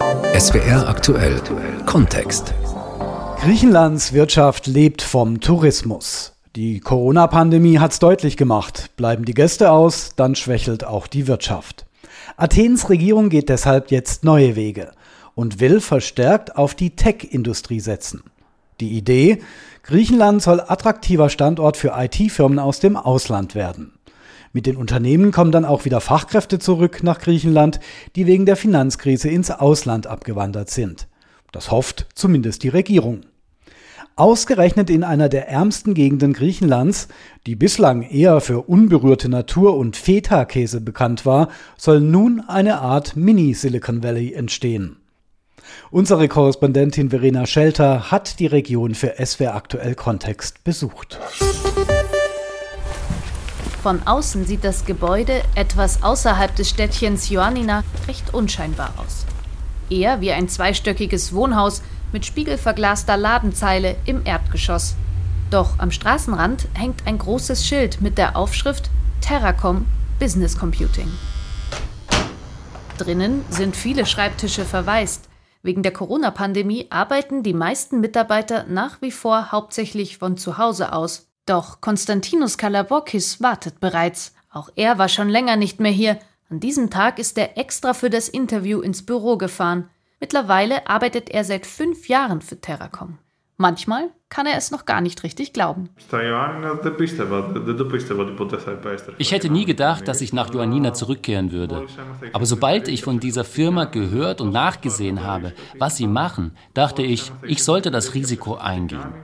SWR aktuell Kontext. Griechenlands Wirtschaft lebt vom Tourismus. Die Corona-Pandemie hat's deutlich gemacht. Bleiben die Gäste aus, dann schwächelt auch die Wirtschaft. Athens Regierung geht deshalb jetzt neue Wege und will verstärkt auf die Tech-Industrie setzen. Die Idee, Griechenland soll attraktiver Standort für IT-Firmen aus dem Ausland werden. Mit den Unternehmen kommen dann auch wieder Fachkräfte zurück nach Griechenland, die wegen der Finanzkrise ins Ausland abgewandert sind. Das hofft zumindest die Regierung. Ausgerechnet in einer der ärmsten Gegenden Griechenlands, die bislang eher für unberührte Natur und Feta-Käse bekannt war, soll nun eine Art Mini-Silicon Valley entstehen. Unsere Korrespondentin Verena Schelter hat die Region für SWR aktuell Kontext besucht. Von außen sieht das Gebäude etwas außerhalb des Städtchens Ioannina recht unscheinbar aus. Eher wie ein zweistöckiges Wohnhaus mit spiegelverglaster Ladenzeile im Erdgeschoss. Doch am Straßenrand hängt ein großes Schild mit der Aufschrift Terracom Business Computing. Drinnen sind viele Schreibtische verwaist. Wegen der Corona-Pandemie arbeiten die meisten Mitarbeiter nach wie vor hauptsächlich von zu Hause aus. Doch Konstantinos Kalabokis wartet bereits. Auch er war schon länger nicht mehr hier. An diesem Tag ist er extra für das Interview ins Büro gefahren. Mittlerweile arbeitet er seit fünf Jahren für Terracom. Manchmal kann er es noch gar nicht richtig glauben. Ich hätte nie gedacht, dass ich nach Ioannina zurückkehren würde. Aber sobald ich von dieser Firma gehört und nachgesehen habe, was sie machen, dachte ich, ich sollte das Risiko eingehen.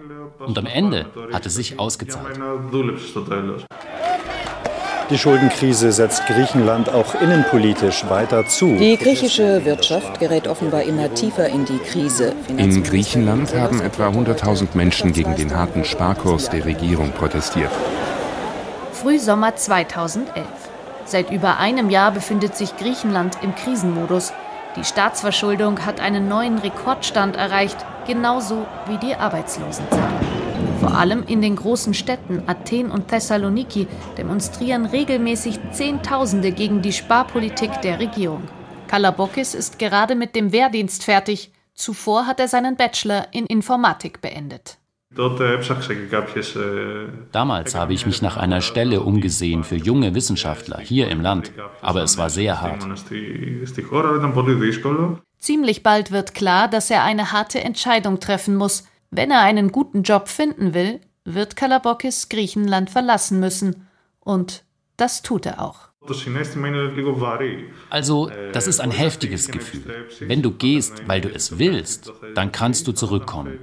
Und am Ende hat es sich ausgezahlt. Die Schuldenkrise setzt Griechenland auch innenpolitisch weiter zu. Die griechische Wirtschaft gerät offenbar immer tiefer in die Krise. In Griechenland haben etwa 100.000 Menschen gegen den harten Sparkurs der Regierung protestiert. Frühsommer 2011. Seit über einem Jahr befindet sich Griechenland im Krisenmodus. Die Staatsverschuldung hat einen neuen Rekordstand erreicht, genauso wie die Arbeitslosenzahl. Vor allem in den großen Städten Athen und Thessaloniki demonstrieren regelmäßig Zehntausende gegen die Sparpolitik der Regierung. Kalabokis ist gerade mit dem Wehrdienst fertig. Zuvor hat er seinen Bachelor in Informatik beendet. Damals habe ich mich nach einer Stelle umgesehen für junge Wissenschaftler hier im Land, aber es war sehr hart. Ziemlich bald wird klar, dass er eine harte Entscheidung treffen muss. Wenn er einen guten Job finden will, wird Kalabokis Griechenland verlassen müssen. Und das tut er auch. Also, das ist ein heftiges Gefühl. Wenn du gehst, weil du es willst, dann kannst du zurückkommen.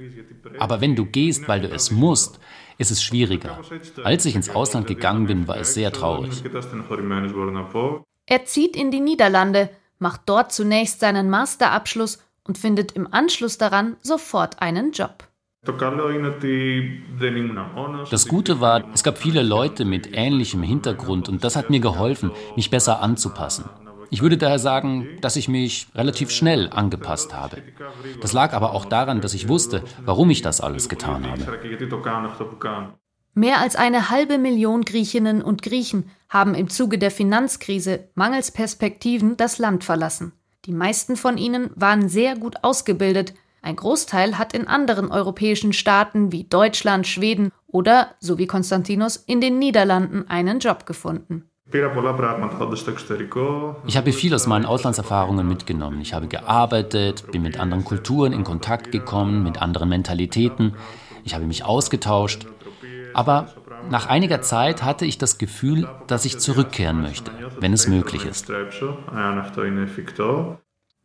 Aber wenn du gehst, weil du es musst, ist es schwieriger. Als ich ins Ausland gegangen bin, war es sehr traurig. Er zieht in die Niederlande, macht dort zunächst seinen Masterabschluss und findet im Anschluss daran sofort einen Job. Das Gute war, es gab viele Leute mit ähnlichem Hintergrund und das hat mir geholfen, mich besser anzupassen. Ich würde daher sagen, dass ich mich relativ schnell angepasst habe. Das lag aber auch daran, dass ich wusste, warum ich das alles getan habe. Mehr als eine halbe Million Griechinnen und Griechen haben im Zuge der Finanzkrise mangels Perspektiven das Land verlassen. Die meisten von ihnen waren sehr gut ausgebildet, ein Großteil hat in anderen europäischen Staaten wie Deutschland, Schweden oder, so wie Konstantinos, in den Niederlanden einen Job gefunden. Ich habe viel aus meinen Auslandserfahrungen mitgenommen. Ich habe gearbeitet, bin mit anderen Kulturen in Kontakt gekommen, mit anderen Mentalitäten. Ich habe mich ausgetauscht. Aber nach einiger Zeit hatte ich das Gefühl, dass ich zurückkehren möchte, wenn es möglich ist.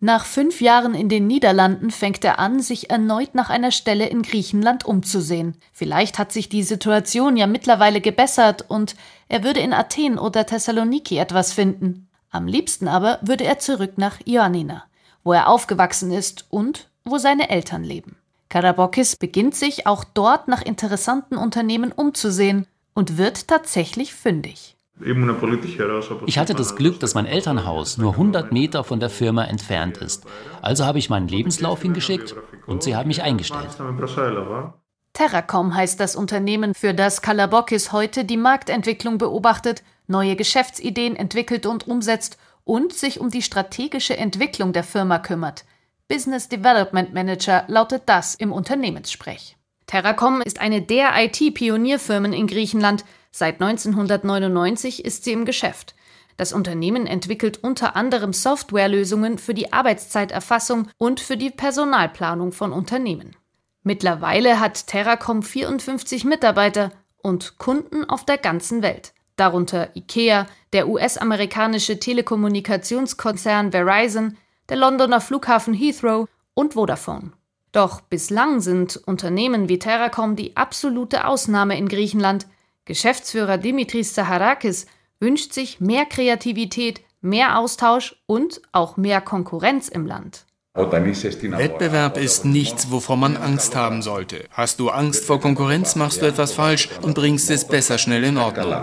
Nach fünf Jahren in den Niederlanden fängt er an, sich erneut nach einer Stelle in Griechenland umzusehen. Vielleicht hat sich die Situation ja mittlerweile gebessert und er würde in Athen oder Thessaloniki etwas finden. Am liebsten aber würde er zurück nach Ioannina, wo er aufgewachsen ist und wo seine Eltern leben. Karabokis beginnt sich auch dort nach interessanten Unternehmen umzusehen und wird tatsächlich fündig. Ich hatte das Glück, dass mein Elternhaus nur 100 Meter von der Firma entfernt ist. Also habe ich meinen Lebenslauf hingeschickt und sie haben mich eingestellt. Terracom heißt das Unternehmen, für das Kalabokis heute die Marktentwicklung beobachtet, neue Geschäftsideen entwickelt und umsetzt und sich um die strategische Entwicklung der Firma kümmert. Business Development Manager lautet das im Unternehmenssprech. Terracom ist eine der IT-Pionierfirmen in Griechenland. Seit 1999 ist sie im Geschäft. Das Unternehmen entwickelt unter anderem Softwarelösungen für die Arbeitszeiterfassung und für die Personalplanung von Unternehmen. Mittlerweile hat Terracom 54 Mitarbeiter und Kunden auf der ganzen Welt, darunter IKEA, der US-amerikanische Telekommunikationskonzern Verizon, der Londoner Flughafen Heathrow und Vodafone. Doch bislang sind Unternehmen wie Terracom die absolute Ausnahme in Griechenland. Geschäftsführer Dimitris Zaharakis wünscht sich mehr Kreativität, mehr Austausch und auch mehr Konkurrenz im Land. Wettbewerb ist nichts, wovor man Angst haben sollte. Hast du Angst vor Konkurrenz, machst du etwas falsch und bringst es besser schnell in Ordnung.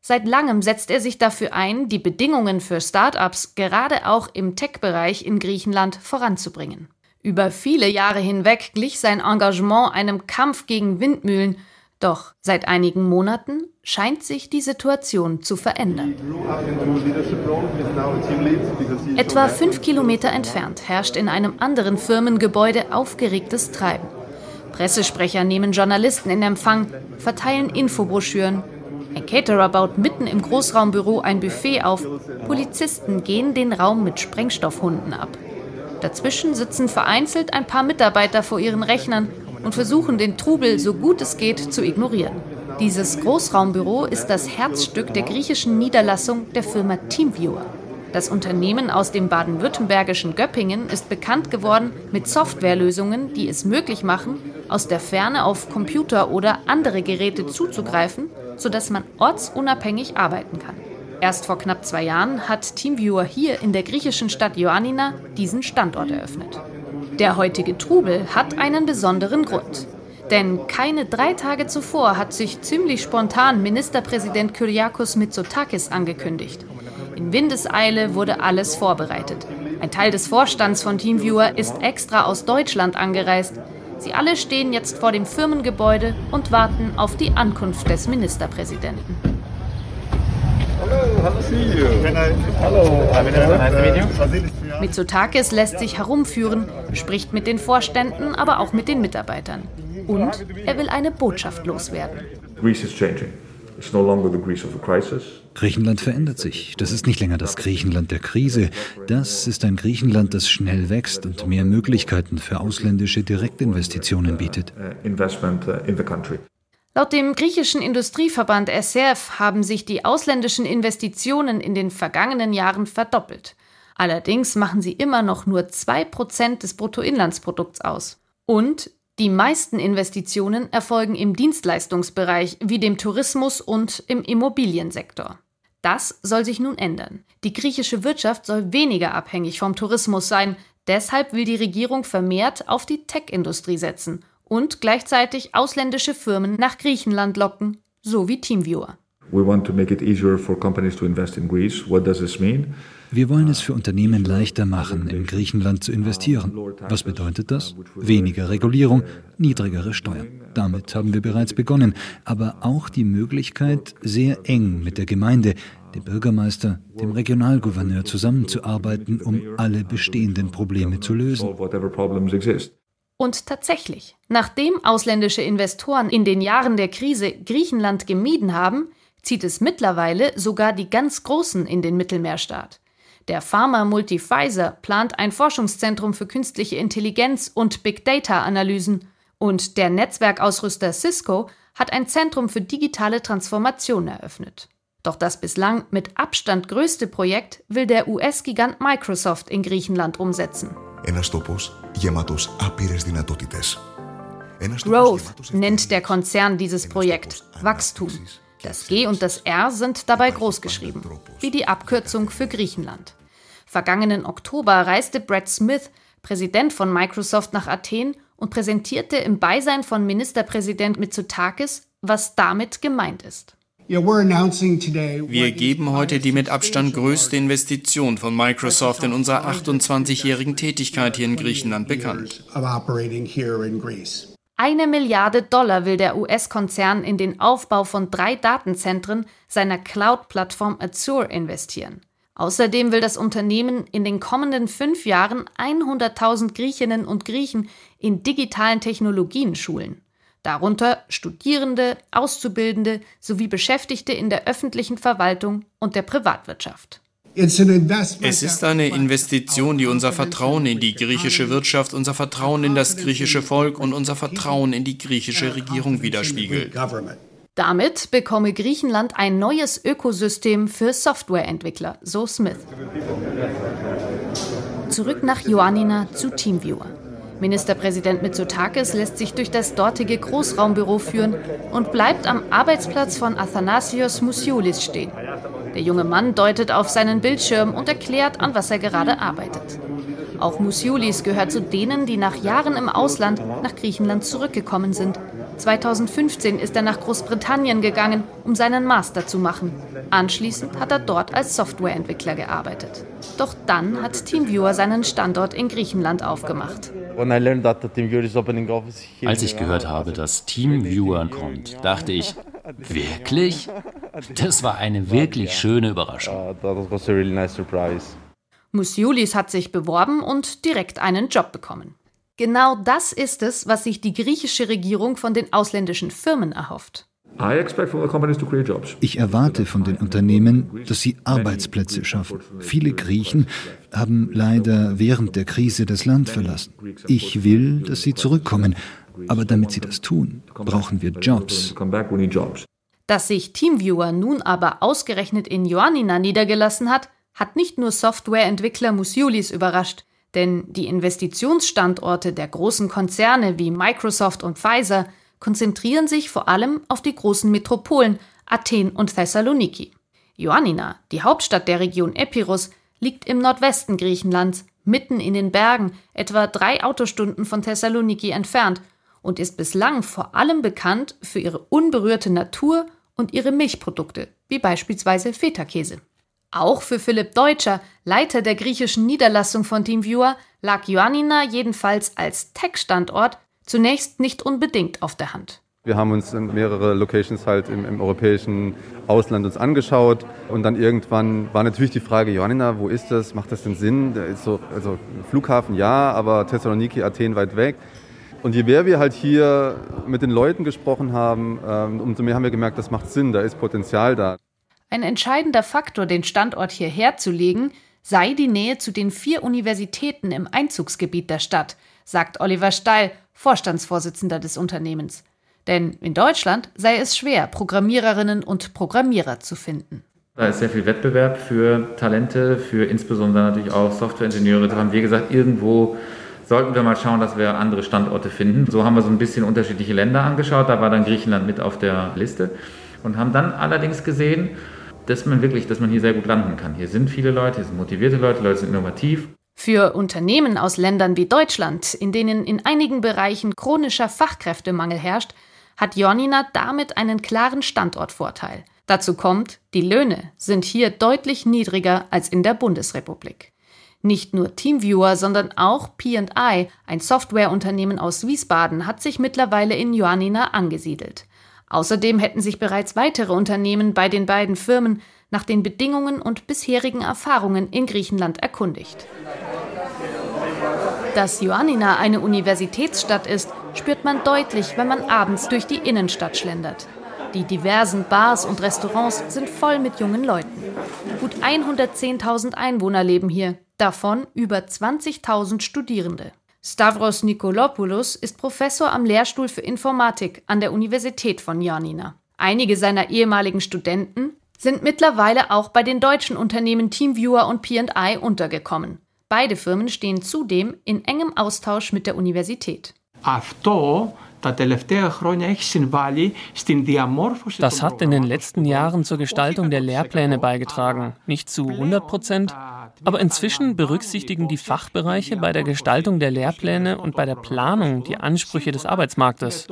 Seit langem setzt er sich dafür ein, die Bedingungen für Start-ups gerade auch im Tech-Bereich in Griechenland voranzubringen. Über viele Jahre hinweg glich sein Engagement einem Kampf gegen Windmühlen, doch seit einigen Monaten scheint sich die Situation zu verändern. Etwa fünf Kilometer entfernt herrscht in einem anderen Firmengebäude aufgeregtes Treiben. Pressesprecher nehmen Journalisten in Empfang, verteilen Infobroschüren ein Caterer baut mitten im Großraumbüro ein Buffet auf. Polizisten gehen den Raum mit Sprengstoffhunden ab. Dazwischen sitzen vereinzelt ein paar Mitarbeiter vor ihren Rechnern und versuchen den Trubel so gut es geht zu ignorieren. Dieses Großraumbüro ist das Herzstück der griechischen Niederlassung der Firma Teamviewer. Das Unternehmen aus dem baden-württembergischen Göppingen ist bekannt geworden mit Softwarelösungen, die es möglich machen, aus der Ferne auf Computer oder andere Geräte zuzugreifen sodass man ortsunabhängig arbeiten kann. Erst vor knapp zwei Jahren hat Teamviewer hier in der griechischen Stadt Ioannina diesen Standort eröffnet. Der heutige Trubel hat einen besonderen Grund. Denn keine drei Tage zuvor hat sich ziemlich spontan Ministerpräsident Kyriakos Mitsotakis angekündigt. In Windeseile wurde alles vorbereitet. Ein Teil des Vorstands von Teamviewer ist extra aus Deutschland angereist. Sie alle stehen jetzt vor dem Firmengebäude und warten auf die Ankunft des Ministerpräsidenten. Mitsotakis lässt sich herumführen, spricht mit den Vorständen, aber auch mit den Mitarbeitern. Und er will eine Botschaft loswerden. Greece is changing. Griechenland verändert sich. Das ist nicht länger das Griechenland der Krise. Das ist ein Griechenland, das schnell wächst und mehr Möglichkeiten für ausländische Direktinvestitionen bietet. Uh, uh, Laut dem griechischen Industrieverband SRF haben sich die ausländischen Investitionen in den vergangenen Jahren verdoppelt. Allerdings machen sie immer noch nur 2% des Bruttoinlandsprodukts aus. Und die meisten Investitionen erfolgen im Dienstleistungsbereich wie dem Tourismus und im Immobiliensektor. Das soll sich nun ändern. Die griechische Wirtschaft soll weniger abhängig vom Tourismus sein. Deshalb will die Regierung vermehrt auf die Tech-Industrie setzen und gleichzeitig ausländische Firmen nach Griechenland locken, so wie Teamviewer. We want to make it easier for companies to invest in Greece. What does this mean? Wir wollen es für Unternehmen leichter machen, in Griechenland zu investieren. Was bedeutet das? Weniger Regulierung, niedrigere Steuern. Damit haben wir bereits begonnen, aber auch die Möglichkeit, sehr eng mit der Gemeinde, dem Bürgermeister, dem Regionalgouverneur zusammenzuarbeiten, um alle bestehenden Probleme zu lösen. Und tatsächlich, nachdem ausländische Investoren in den Jahren der Krise Griechenland gemieden haben, zieht es mittlerweile sogar die ganz Großen in den Mittelmeerstaat. Der Pharma Multi Pfizer plant ein Forschungszentrum für künstliche Intelligenz und Big Data Analysen und der Netzwerkausrüster Cisco hat ein Zentrum für digitale Transformation eröffnet. Doch das bislang mit Abstand größte Projekt will der US-Gigant Microsoft in Griechenland umsetzen. Growth nennt der Konzern dieses Projekt Wachstum. Das G und das R sind dabei großgeschrieben, wie die Abkürzung für Griechenland. Vergangenen Oktober reiste Brad Smith, Präsident von Microsoft, nach Athen und präsentierte im Beisein von Ministerpräsident Mitsotakis, was damit gemeint ist. Wir geben heute die mit Abstand größte Investition von Microsoft in unserer 28-jährigen Tätigkeit hier in Griechenland bekannt. Eine Milliarde Dollar will der US-Konzern in den Aufbau von drei Datenzentren seiner Cloud-Plattform Azure investieren. Außerdem will das Unternehmen in den kommenden fünf Jahren 100.000 Griechinnen und Griechen in digitalen Technologien schulen. Darunter Studierende, Auszubildende sowie Beschäftigte in der öffentlichen Verwaltung und der Privatwirtschaft. Es ist eine Investition, die unser Vertrauen in die griechische Wirtschaft, unser Vertrauen in das griechische Volk und unser Vertrauen in die griechische Regierung widerspiegelt. Damit bekomme Griechenland ein neues Ökosystem für Softwareentwickler, so Smith. Zurück nach Ioannina zu Teamviewer. Ministerpräsident Mitsotakis lässt sich durch das dortige Großraumbüro führen und bleibt am Arbeitsplatz von Athanasios Musioulis stehen. Der junge Mann deutet auf seinen Bildschirm und erklärt, an was er gerade arbeitet. Auch Musiulis gehört zu denen, die nach Jahren im Ausland nach Griechenland zurückgekommen sind. 2015 ist er nach Großbritannien gegangen, um seinen Master zu machen. Anschließend hat er dort als Softwareentwickler gearbeitet. Doch dann hat TeamViewer seinen Standort in Griechenland aufgemacht. Als ich gehört habe, dass TeamViewer kommt, dachte ich, wirklich? Das war eine wirklich schöne Überraschung. Musiulis hat sich beworben und direkt einen Job bekommen. Genau das ist es, was sich die griechische Regierung von den ausländischen Firmen erhofft. Ich erwarte von den Unternehmen, dass sie Arbeitsplätze schaffen. Viele Griechen haben leider während der Krise das Land verlassen. Ich will, dass sie zurückkommen. Aber damit sie das tun, brauchen wir Jobs. Dass sich Teamviewer nun aber ausgerechnet in Ioannina niedergelassen hat, hat nicht nur Softwareentwickler Musiulis überrascht. Denn die Investitionsstandorte der großen Konzerne wie Microsoft und Pfizer konzentrieren sich vor allem auf die großen Metropolen Athen und Thessaloniki. Ioannina, die Hauptstadt der Region Epirus, liegt im Nordwesten Griechenlands, mitten in den Bergen, etwa drei Autostunden von Thessaloniki entfernt und ist bislang vor allem bekannt für ihre unberührte Natur und ihre Milchprodukte, wie beispielsweise Feta-Käse. Auch für Philipp Deutscher, Leiter der griechischen Niederlassung von TeamViewer, lag Ioannina jedenfalls als Tech-Standort zunächst nicht unbedingt auf der Hand. Wir haben uns mehrere Locations halt im, im, europäischen Ausland uns angeschaut und dann irgendwann war natürlich die Frage, Johanna, wo ist das? Macht das denn Sinn? So, also Flughafen ja, aber Thessaloniki, Athen weit weg. Und je mehr wir halt hier mit den Leuten gesprochen haben, ähm, umso mehr haben wir gemerkt, das macht Sinn, da ist Potenzial da. Ein entscheidender Faktor, den Standort hierher zu legen, sei die Nähe zu den vier Universitäten im Einzugsgebiet der Stadt, sagt Oliver Steil, Vorstandsvorsitzender des Unternehmens. Denn in Deutschland sei es schwer, Programmiererinnen und Programmierer zu finden. Da ist sehr viel Wettbewerb für Talente, für insbesondere natürlich auch Softwareingenieure. Da haben wir gesagt, irgendwo sollten wir mal schauen, dass wir andere Standorte finden. So haben wir so ein bisschen unterschiedliche Länder angeschaut. Da war dann Griechenland mit auf der Liste und haben dann allerdings gesehen, dass man wirklich, dass man hier sehr gut landen kann. Hier sind viele Leute, hier sind motivierte Leute, Leute sind innovativ. Für Unternehmen aus Ländern wie Deutschland, in denen in einigen Bereichen chronischer Fachkräftemangel herrscht, hat Jonina damit einen klaren Standortvorteil. Dazu kommt, die Löhne sind hier deutlich niedriger als in der Bundesrepublik. Nicht nur Teamviewer, sondern auch P&I, ein Softwareunternehmen aus Wiesbaden, hat sich mittlerweile in Ioannina angesiedelt. Außerdem hätten sich bereits weitere Unternehmen bei den beiden Firmen nach den Bedingungen und bisherigen Erfahrungen in Griechenland erkundigt. Dass Ioannina eine Universitätsstadt ist, spürt man deutlich, wenn man abends durch die Innenstadt schlendert. Die diversen Bars und Restaurants sind voll mit jungen Leuten. Gut 110.000 Einwohner leben hier, davon über 20.000 Studierende. Stavros Nikolopoulos ist Professor am Lehrstuhl für Informatik an der Universität von Ioannina. Einige seiner ehemaligen Studenten sind mittlerweile auch bei den deutschen Unternehmen Teamviewer und P&I untergekommen. Beide Firmen stehen zudem in engem Austausch mit der Universität. Das hat in den letzten Jahren zur Gestaltung der Lehrpläne beigetragen. Nicht zu 100 Prozent, aber inzwischen berücksichtigen die Fachbereiche bei der Gestaltung der Lehrpläne und bei der Planung die Ansprüche des Arbeitsmarktes.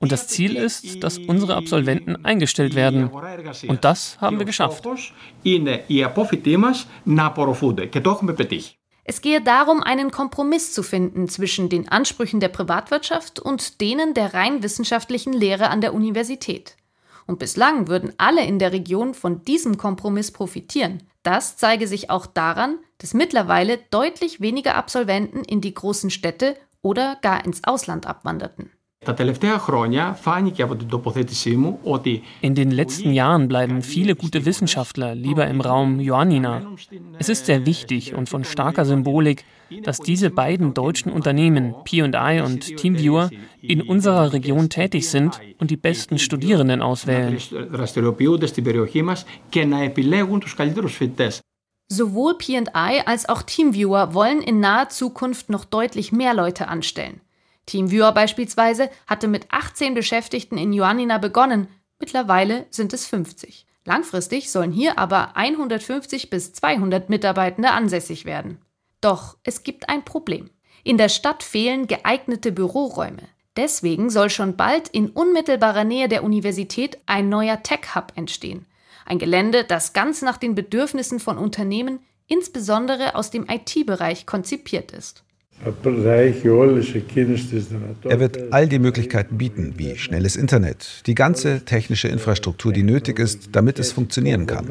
Und das Ziel ist, dass unsere Absolventen eingestellt werden. Und das haben wir geschafft. Es gehe darum, einen Kompromiss zu finden zwischen den Ansprüchen der Privatwirtschaft und denen der rein wissenschaftlichen Lehre an der Universität. Und bislang würden alle in der Region von diesem Kompromiss profitieren. Das zeige sich auch daran, dass mittlerweile deutlich weniger Absolventen in die großen Städte oder gar ins Ausland abwanderten. In den letzten Jahren bleiben viele gute Wissenschaftler lieber im Raum Ioannina. Es ist sehr wichtig und von starker Symbolik, dass diese beiden deutschen Unternehmen, P&I und Teamviewer, in unserer Region tätig sind und die besten Studierenden auswählen. Sowohl P&I als auch Teamviewer wollen in naher Zukunft noch deutlich mehr Leute anstellen. Teamviewer beispielsweise hatte mit 18 Beschäftigten in Ioannina begonnen, mittlerweile sind es 50. Langfristig sollen hier aber 150 bis 200 Mitarbeitende ansässig werden. Doch es gibt ein Problem. In der Stadt fehlen geeignete Büroräume. Deswegen soll schon bald in unmittelbarer Nähe der Universität ein neuer Tech-Hub entstehen. Ein Gelände, das ganz nach den Bedürfnissen von Unternehmen, insbesondere aus dem IT-Bereich, konzipiert ist. Er wird all die Möglichkeiten bieten, wie schnelles Internet, die ganze technische Infrastruktur, die nötig ist, damit es funktionieren kann.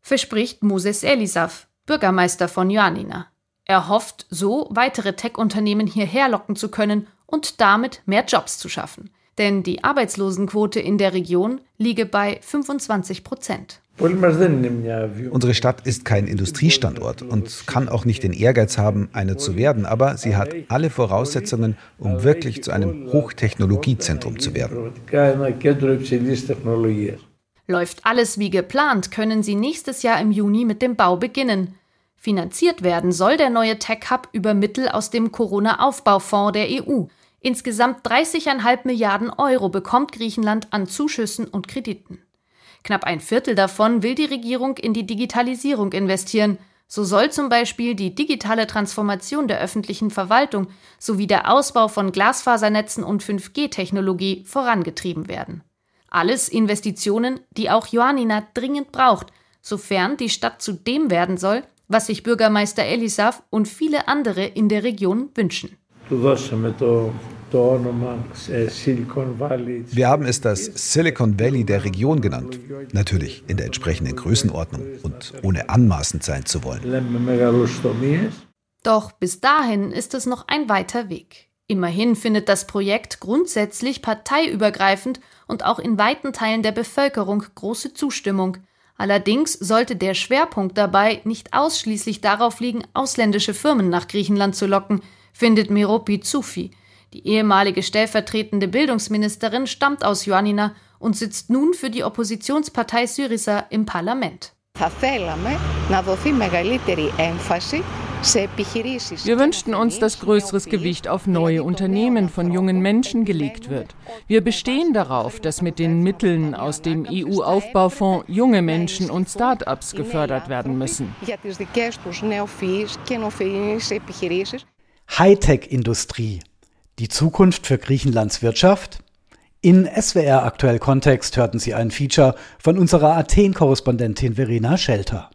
Verspricht Moses Elisaf, Bürgermeister von Ioannina. Er hofft, so weitere Tech-Unternehmen hierher locken zu können und damit mehr Jobs zu schaffen. Denn die Arbeitslosenquote in der Region liege bei 25 Prozent. Unsere Stadt ist kein Industriestandort und kann auch nicht den Ehrgeiz haben, eine zu werden, aber sie hat alle Voraussetzungen, um wirklich zu einem Hochtechnologiezentrum zu werden. Läuft alles wie geplant, können sie nächstes Jahr im Juni mit dem Bau beginnen. Finanziert werden soll der neue Tech Hub über Mittel aus dem Corona-Aufbaufonds der EU. Insgesamt 30,5 Milliarden Euro bekommt Griechenland an Zuschüssen und Krediten. Knapp ein Viertel davon will die Regierung in die Digitalisierung investieren. So soll zum Beispiel die digitale Transformation der öffentlichen Verwaltung sowie der Ausbau von Glasfasernetzen und 5G-Technologie vorangetrieben werden. Alles Investitionen, die auch Ioannina dringend braucht, sofern die Stadt zu dem werden soll, was sich Bürgermeister Elisaf und viele andere in der Region wünschen. Wir haben es das Silicon Valley der Region genannt. Natürlich in der entsprechenden Größenordnung und ohne anmaßend sein zu wollen. Doch bis dahin ist es noch ein weiter Weg. Immerhin findet das Projekt grundsätzlich parteiübergreifend und auch in weiten Teilen der Bevölkerung große Zustimmung. Allerdings sollte der Schwerpunkt dabei nicht ausschließlich darauf liegen, ausländische Firmen nach Griechenland zu locken, findet Meropi Zufi, die ehemalige stellvertretende Bildungsministerin stammt aus Ioannina und sitzt nun für die Oppositionspartei Syriza im Parlament. Wir wünschten uns, dass größeres Gewicht auf neue Unternehmen von jungen Menschen gelegt wird. Wir bestehen darauf, dass mit den Mitteln aus dem EU-Aufbaufonds junge Menschen und Start-ups gefördert werden müssen. Hightech-Industrie. Die Zukunft für Griechenlands Wirtschaft? In SWR Aktuell Kontext hörten Sie ein Feature von unserer Athen-Korrespondentin Verena Schelter.